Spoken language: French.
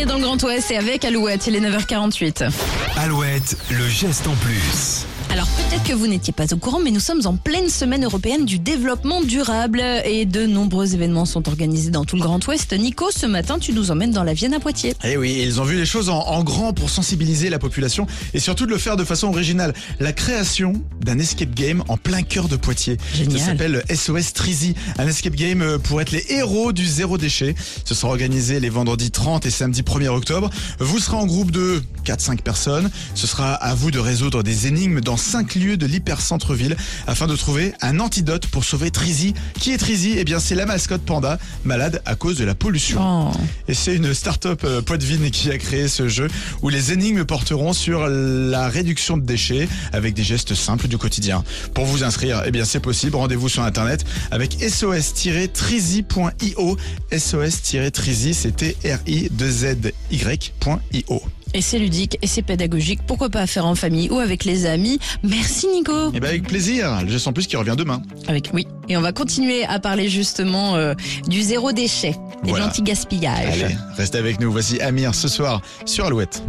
journée dans le Grand Ouest et avec Alouette, il est 9h48. Alouette, le geste en plus. Alors peut-être que vous n'étiez pas au courant, mais nous sommes en pleine semaine européenne du développement durable et de nombreux événements sont organisés dans tout le Grand Ouest. Nico, ce matin, tu nous emmènes dans la Vienne à Poitiers. Eh oui, ils ont vu les choses en, en grand pour sensibiliser la population et surtout de le faire de façon originale. La création d'un escape game en plein cœur de Poitiers. Génial. Ça s'appelle SOS Trizy, un escape game euh, pour être les héros du zéro déchet. Ce sera organisé les vendredis 30 et samedi 1er octobre. Vous serez en groupe de 4-5 personnes. Ce sera à vous de résoudre des énigmes dans 5 lieux de l'hypercentre-ville afin de trouver un antidote pour sauver Trizy. Qui est Trizy Eh bien, c'est la mascotte panda, malade à cause de la pollution. Oh. Et c'est une start-up euh, Poitvine qui a créé ce jeu où les énigmes porteront sur la réduction de déchets avec des gestes simples du quotidien. Pour vous inscrire, eh bien c'est possible. Rendez-vous sur internet avec sos-trizy.io. sos-trizy, c'était R-I-2-Z-Y.io. Et c'est ludique et c'est pédagogique. Pourquoi pas faire en famille ou avec les amis? Merci Nico. Eh bien avec plaisir. Le geste en plus qui revient demain. Avec oui. Et on va continuer à parler justement euh, du zéro déchet, des Voilà. l'anti-gaspillage. Allez, restez avec nous. Voici Amir ce soir sur Alouette.